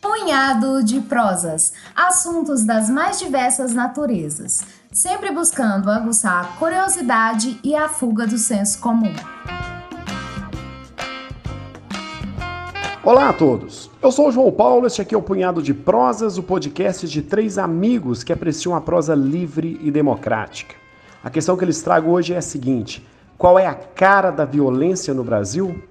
Punhado de prosas, assuntos das mais diversas naturezas, sempre buscando aguçar a curiosidade e a fuga do senso comum. Olá a todos, eu sou o João Paulo, este aqui é o Punhado de Prosas, o podcast de três amigos que apreciam a prosa livre e democrática. A questão que eles trago hoje é a seguinte: qual é a cara da violência no Brasil?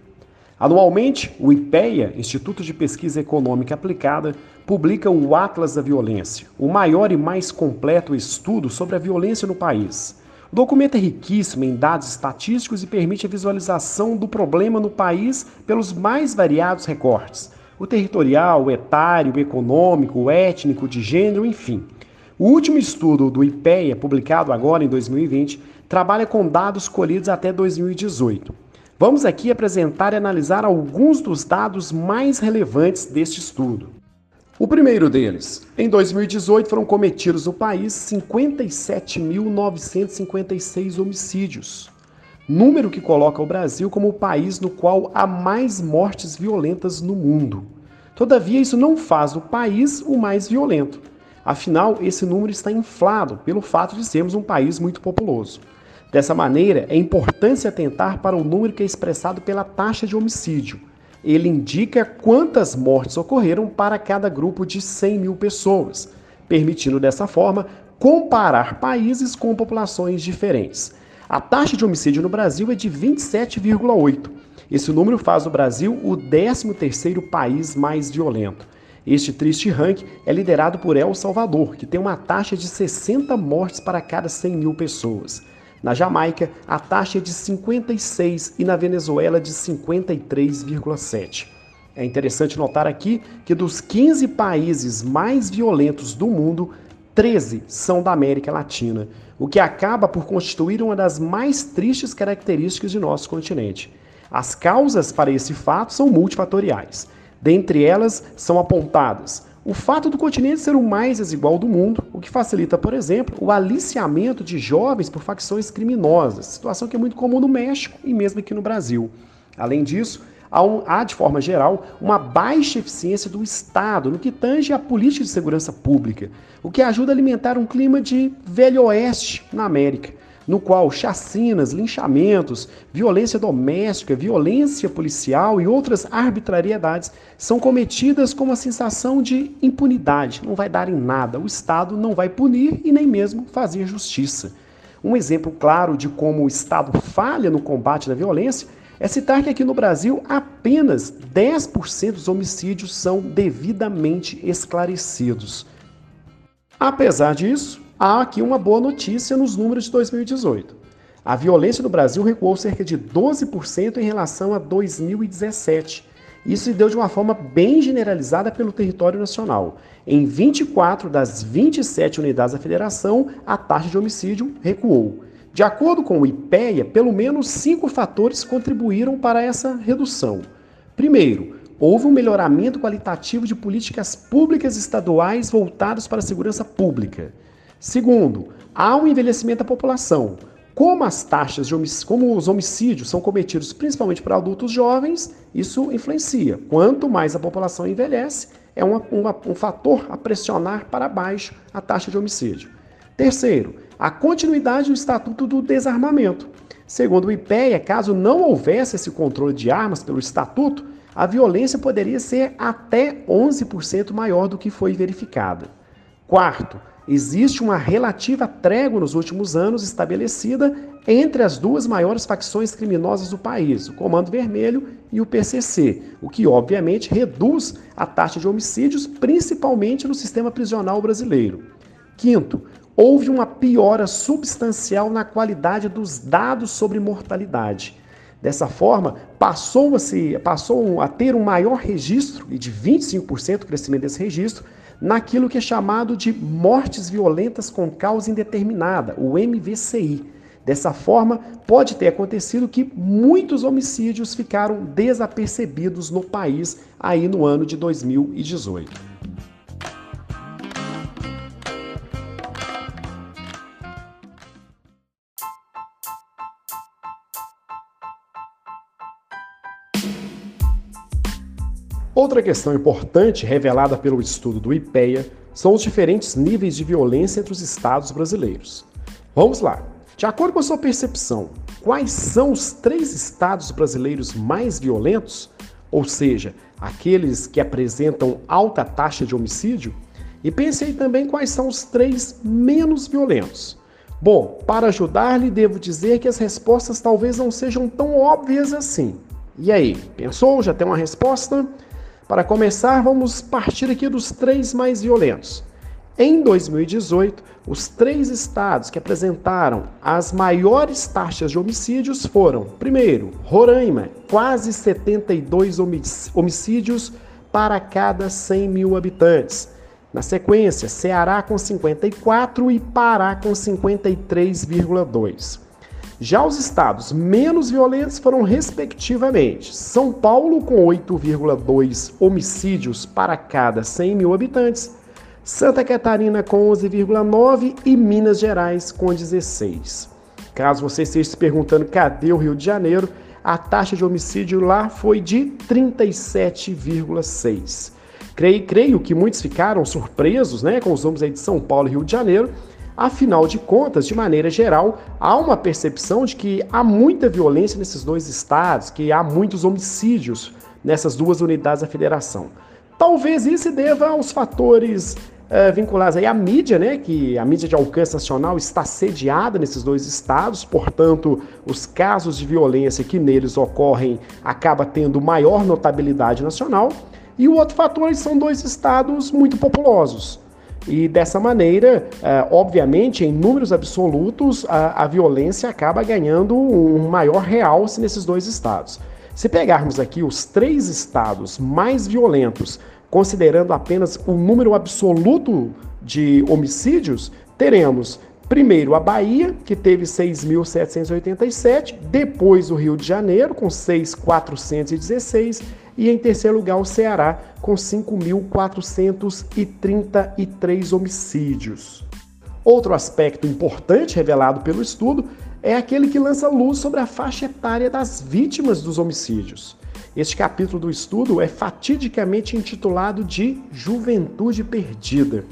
Anualmente, o IPEA, Instituto de Pesquisa Econômica Aplicada, publica o Atlas da Violência, o maior e mais completo estudo sobre a violência no país. O documento é riquíssimo em dados estatísticos e permite a visualização do problema no país pelos mais variados recortes: o territorial, o etário, o econômico, o étnico, de gênero, enfim. O último estudo do IPEA, publicado agora em 2020, trabalha com dados colhidos até 2018. Vamos aqui apresentar e analisar alguns dos dados mais relevantes deste estudo. O primeiro deles, em 2018 foram cometidos no país 57.956 homicídios, número que coloca o Brasil como o país no qual há mais mortes violentas no mundo. Todavia, isso não faz do país o mais violento. Afinal, esse número está inflado pelo fato de sermos um país muito populoso. Dessa maneira, é importante atentar para o número que é expressado pela taxa de homicídio. Ele indica quantas mortes ocorreram para cada grupo de 100 mil pessoas, permitindo dessa forma comparar países com populações diferentes. A taxa de homicídio no Brasil é de 27,8. Esse número faz o Brasil o 13º país mais violento. Este triste ranking é liderado por El Salvador, que tem uma taxa de 60 mortes para cada 100 mil pessoas. Na Jamaica, a taxa é de 56 e na Venezuela de 53,7. É interessante notar aqui que dos 15 países mais violentos do mundo, 13 são da América Latina, o que acaba por constituir uma das mais tristes características de nosso continente. As causas para esse fato são multifatoriais. Dentre elas são apontadas o fato do continente ser o mais desigual do mundo, o que facilita, por exemplo, o aliciamento de jovens por facções criminosas, situação que é muito comum no México e mesmo aqui no Brasil. Além disso, há, de forma geral, uma baixa eficiência do Estado no que tange à política de segurança pública, o que ajuda a alimentar um clima de velho oeste na América no qual chacinas, linchamentos, violência doméstica, violência policial e outras arbitrariedades são cometidas com uma sensação de impunidade. Não vai dar em nada, o Estado não vai punir e nem mesmo fazer justiça. Um exemplo claro de como o Estado falha no combate da violência é citar que aqui no Brasil apenas 10% dos homicídios são devidamente esclarecidos. Apesar disso, há aqui uma boa notícia nos números de 2018. A violência no Brasil recuou cerca de 12% em relação a 2017. Isso se deu de uma forma bem generalizada pelo território nacional. Em 24 das 27 unidades da federação, a taxa de homicídio recuou. De acordo com o IPEA, pelo menos cinco fatores contribuíram para essa redução. Primeiro, houve um melhoramento qualitativo de políticas públicas estaduais voltadas para a segurança pública. Segundo, há um envelhecimento da população. Como as taxas de homicídio, como os homicídios são cometidos principalmente por adultos jovens, isso influencia. Quanto mais a população envelhece, é uma, uma, um fator a pressionar para baixo a taxa de homicídio. Terceiro, a continuidade do Estatuto do Desarmamento. Segundo o IPEA, caso não houvesse esse controle de armas pelo Estatuto, a violência poderia ser até 11% maior do que foi verificada. Quarto, existe uma relativa trégua nos últimos anos estabelecida entre as duas maiores facções criminosas do país, o Comando Vermelho e o PCC, o que obviamente reduz a taxa de homicídios, principalmente no sistema prisional brasileiro. Quinto, houve uma piora substancial na qualidade dos dados sobre mortalidade. Dessa forma, passou a, se, passou a ter um maior registro, e de 25% o crescimento desse registro, naquilo que é chamado de mortes violentas com causa indeterminada, o MVCI. Dessa forma, pode ter acontecido que muitos homicídios ficaram desapercebidos no país aí no ano de 2018. Outra questão importante revelada pelo estudo do IPEA são os diferentes níveis de violência entre os estados brasileiros. Vamos lá. De acordo com a sua percepção, quais são os três estados brasileiros mais violentos? Ou seja, aqueles que apresentam alta taxa de homicídio? E pense aí também quais são os três menos violentos. Bom, para ajudar-lhe, devo dizer que as respostas talvez não sejam tão óbvias assim. E aí, pensou? Já tem uma resposta? Para começar, vamos partir aqui dos três mais violentos. Em 2018, os três estados que apresentaram as maiores taxas de homicídios foram: primeiro, Roraima, quase 72 homicídios para cada 100 mil habitantes. Na sequência, Ceará com 54 e Pará com 53,2. Já os estados menos violentos foram, respectivamente, São Paulo, com 8,2 homicídios para cada 100 mil habitantes, Santa Catarina, com 11,9 e Minas Gerais, com 16. Caso você esteja se perguntando cadê o Rio de Janeiro, a taxa de homicídio lá foi de 37,6. Creio, creio que muitos ficaram surpresos né, com os números aí de São Paulo e Rio de Janeiro, Afinal de contas, de maneira geral, há uma percepção de que há muita violência nesses dois estados, que há muitos homicídios nessas duas unidades da federação. Talvez isso deva aos fatores é, vinculados aí à mídia, né, que a mídia de alcance nacional está sediada nesses dois estados, portanto, os casos de violência que neles ocorrem acaba tendo maior notabilidade nacional. E o outro fator são dois estados muito populosos. E dessa maneira, é, obviamente, em números absolutos, a, a violência acaba ganhando um maior realce nesses dois estados. Se pegarmos aqui os três estados mais violentos, considerando apenas o número absoluto de homicídios, teremos primeiro a Bahia, que teve 6.787, depois o Rio de Janeiro, com 6.416, e em terceiro lugar, o Ceará, com 5.433 homicídios. Outro aspecto importante revelado pelo estudo é aquele que lança luz sobre a faixa etária das vítimas dos homicídios. Este capítulo do estudo é fatidicamente intitulado de Juventude Perdida.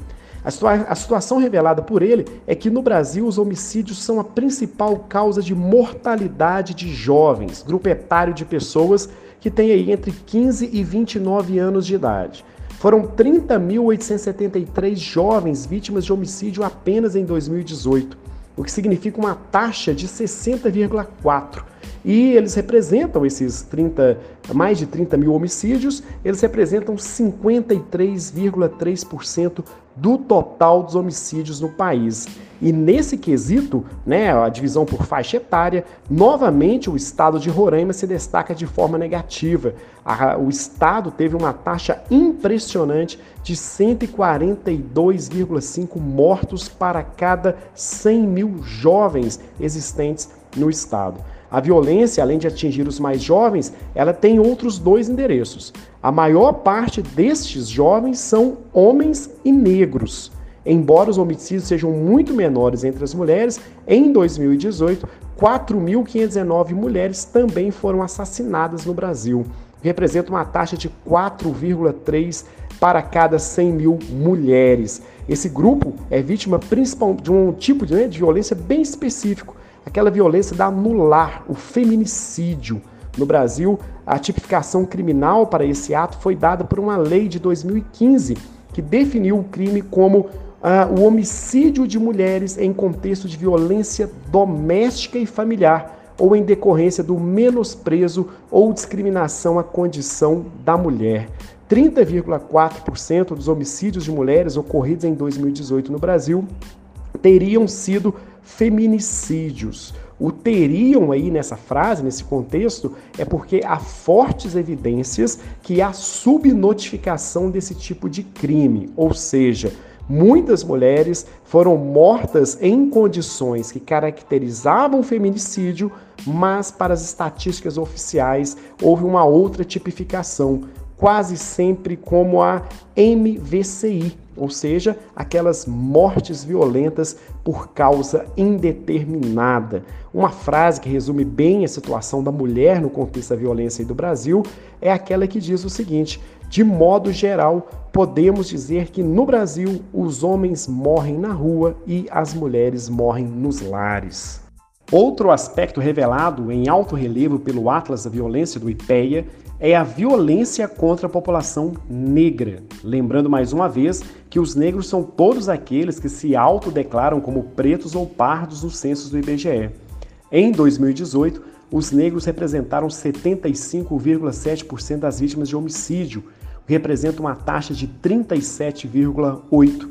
A, situa a, situação revelada por ele é que no Brasil os homicídios são a principal causa de mortalidade de jovens, grupo etário de pessoas que tem aí entre 15 e 29 anos de idade. Foram 30.873 jovens vítimas de homicídio apenas em 2018, o que significa uma taxa de 60,4. E eles representam esses 30, mais de 30 mil homicídios, eles representam 53,3% do total dos homicídios no país. E nesse quesito, né, a divisão por faixa etária, novamente o estado de Roraima se destaca de forma negativa. A, o estado teve uma taxa impressionante de 142,5 mortos para cada 100 mil jovens existentes no estado. A violência, além de atingir os mais jovens, ela tem outros dois endereços. A maior parte destes jovens são homens e negros. Embora os homicídios sejam muito menores entre as mulheres, em 2018, 4.519 mulheres também foram assassinadas no Brasil, representa uma taxa de 4,3 para cada 100 mil mulheres. Esse grupo é vítima principal de um tipo de, né, de violência bem específico, aquela violência da anular, o feminicídio. No Brasil, a tipificação criminal para esse ato foi dada por uma lei de 2015 que definiu o crime como uh, o homicídio de mulheres em contexto de violência doméstica e familiar ou em decorrência do menosprezo ou discriminação à condição da mulher. 30,4% dos homicídios de mulheres ocorridos em 2018 no Brasil teriam sido feminicídios. O teriam aí nessa frase, nesse contexto, é porque há fortes evidências que há subnotificação desse tipo de crime, ou seja, muitas mulheres foram mortas em condições que caracterizavam feminicídio, mas para as estatísticas oficiais houve uma outra tipificação, quase sempre como a MVCI, ou seja, aquelas mortes violentas por causa indeterminada. Uma frase que resume bem a situação da mulher no contexto da violência do Brasil é aquela que diz o seguinte: de modo geral, podemos dizer que no Brasil os homens morrem na rua e as mulheres morrem nos lares. Outro aspecto revelado em alto relevo pelo Atlas da Violência do IPEA é a violência contra a população negra. Lembrando mais uma vez que os negros são todos aqueles que se autodeclaram como pretos ou pardos nos censos do IBGE. Em 2018, os negros representaram 75,7% das vítimas de homicídio, que representa uma taxa de 37,8%,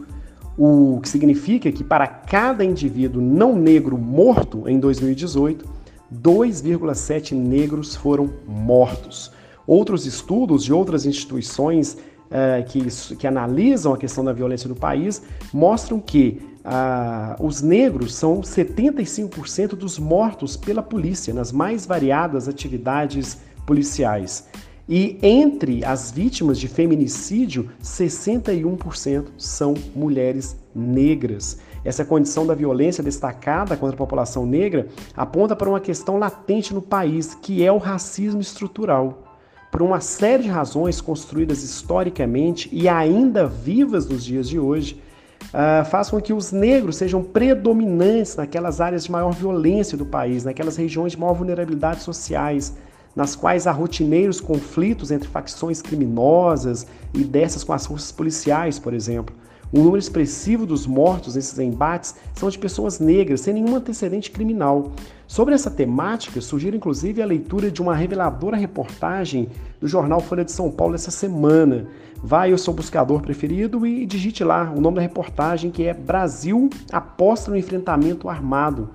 o que significa que para cada indivíduo não negro morto em 2018, 2,7 negros foram mortos. Outros estudos de outras instituições eh, que, que, analisam a questão da violência no país mostram que ah, os negros são 75% dos mortos pela polícia nas mais variadas atividades policiais. E entre as vítimas de feminicídio, 61% são mulheres negras. Essa condição da violência destacada contra a população negra aponta para uma questão latente no país, que é o racismo estrutural. Por uma série de razões construídas historicamente e ainda vivas nos dias de hoje, uh, faz com que os negros sejam predominantes naquelas áreas de maior violência do país, naquelas regiões de maior vulnerabilidade sociais, nas quais há rotineiros conflitos entre facções criminosas e dessas com as forças policiais, por exemplo. Um número expressivo dos mortos nesses embates são de pessoas negras, sem nenhum antecedente criminal. Sobre essa temática, sugiro inclusive a leitura de uma reveladora reportagem do jornal Folha de São Paulo essa semana. Vai ao seu buscador preferido e digite lá o nome da reportagem, que é Brasil aposta no enfrentamento armado,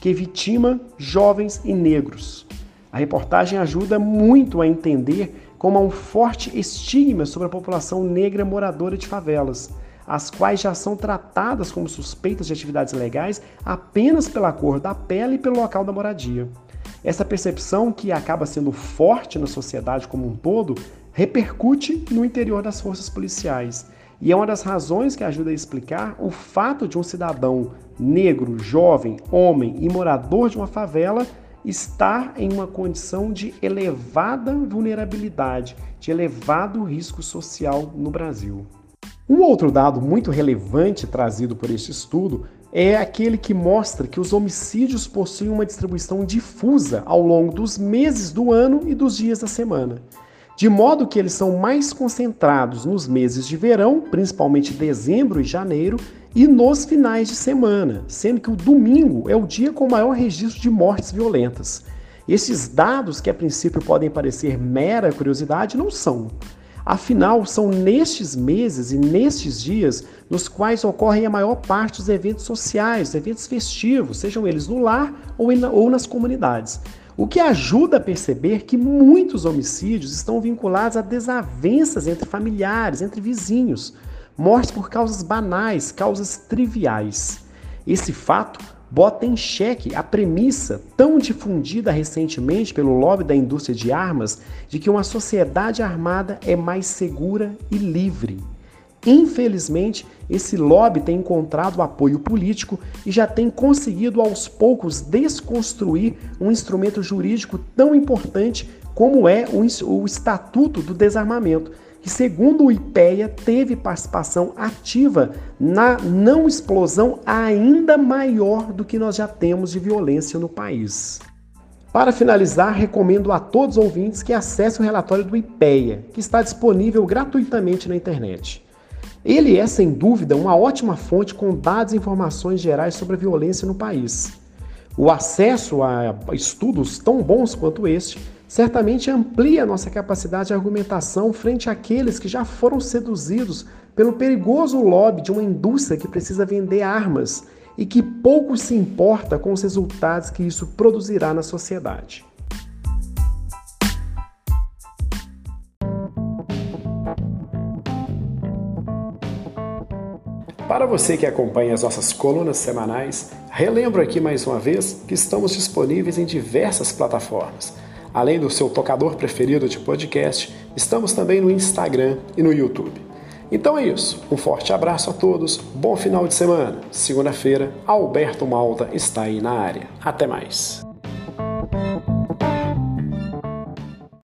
que vitima jovens e negros. A reportagem ajuda muito a entender como há um forte estigma sobre a população negra moradora de favelas, as quais já são tratadas como suspeitas de atividades legais apenas pela cor da pele e pelo local da moradia. Essa percepção, que acaba sendo forte na sociedade como um todo, repercute no interior das forças policiais. E é uma das razões que ajuda a explicar o fato de um cidadão negro, jovem, homem e morador de uma favela estar em uma condição de elevada vulnerabilidade, de elevado risco social no Brasil. Um outro dado muito relevante trazido por este estudo é aquele que mostra que os homicídios possuem uma distribuição difusa ao longo dos meses do ano e dos dias da semana, de modo que eles são mais concentrados nos meses de verão, principalmente dezembro e janeiro, e nos finais de semana, sendo que o domingo é o dia com maior registro de mortes violentas. Esses dados, que a princípio podem parecer mera curiosidade, não são. Afinal, são nestes meses e nestes dias nos quais ocorrem a maior parte dos eventos sociais, eventos festivos, sejam eles no lar ou nas comunidades. O que ajuda a perceber que muitos homicídios estão vinculados a desavenças entre familiares, entre vizinhos mortes por causas banais, causas triviais. Esse fato bota em xeque a premissa tão difundida recentemente pelo lobby da indústria de armas de que uma sociedade armada é mais segura e livre. Infelizmente, esse lobby tem encontrado apoio político e já tem conseguido aos poucos desconstruir um instrumento jurídico tão importante como é o Estatuto do Desarmamento, que, segundo o IPEA, teve participação ativa na não explosão ainda maior do que nós já temos de violência no país. Para finalizar, recomendo a todos os ouvintes que acessem o relatório do IPEA, que está disponível gratuitamente na internet. Ele é, sem dúvida, uma ótima fonte com dados e informações gerais sobre a violência no país. O acesso a estudos tão bons quanto este certamente amplia nossa capacidade de argumentação frente àqueles que já foram seduzidos pelo perigoso lobby de uma indústria que precisa vender armas e que pouco se importa com os resultados que isso produzirá na sociedade. Para você que acompanha as nossas colunas semanais, relembro aqui mais uma vez que estamos disponíveis em diversas plataformas Além do seu tocador preferido de podcast, estamos também no Instagram e no YouTube. Então é isso. Um forte abraço a todos. Bom final de semana. Segunda-feira, Alberto Malta está aí na área. Até mais.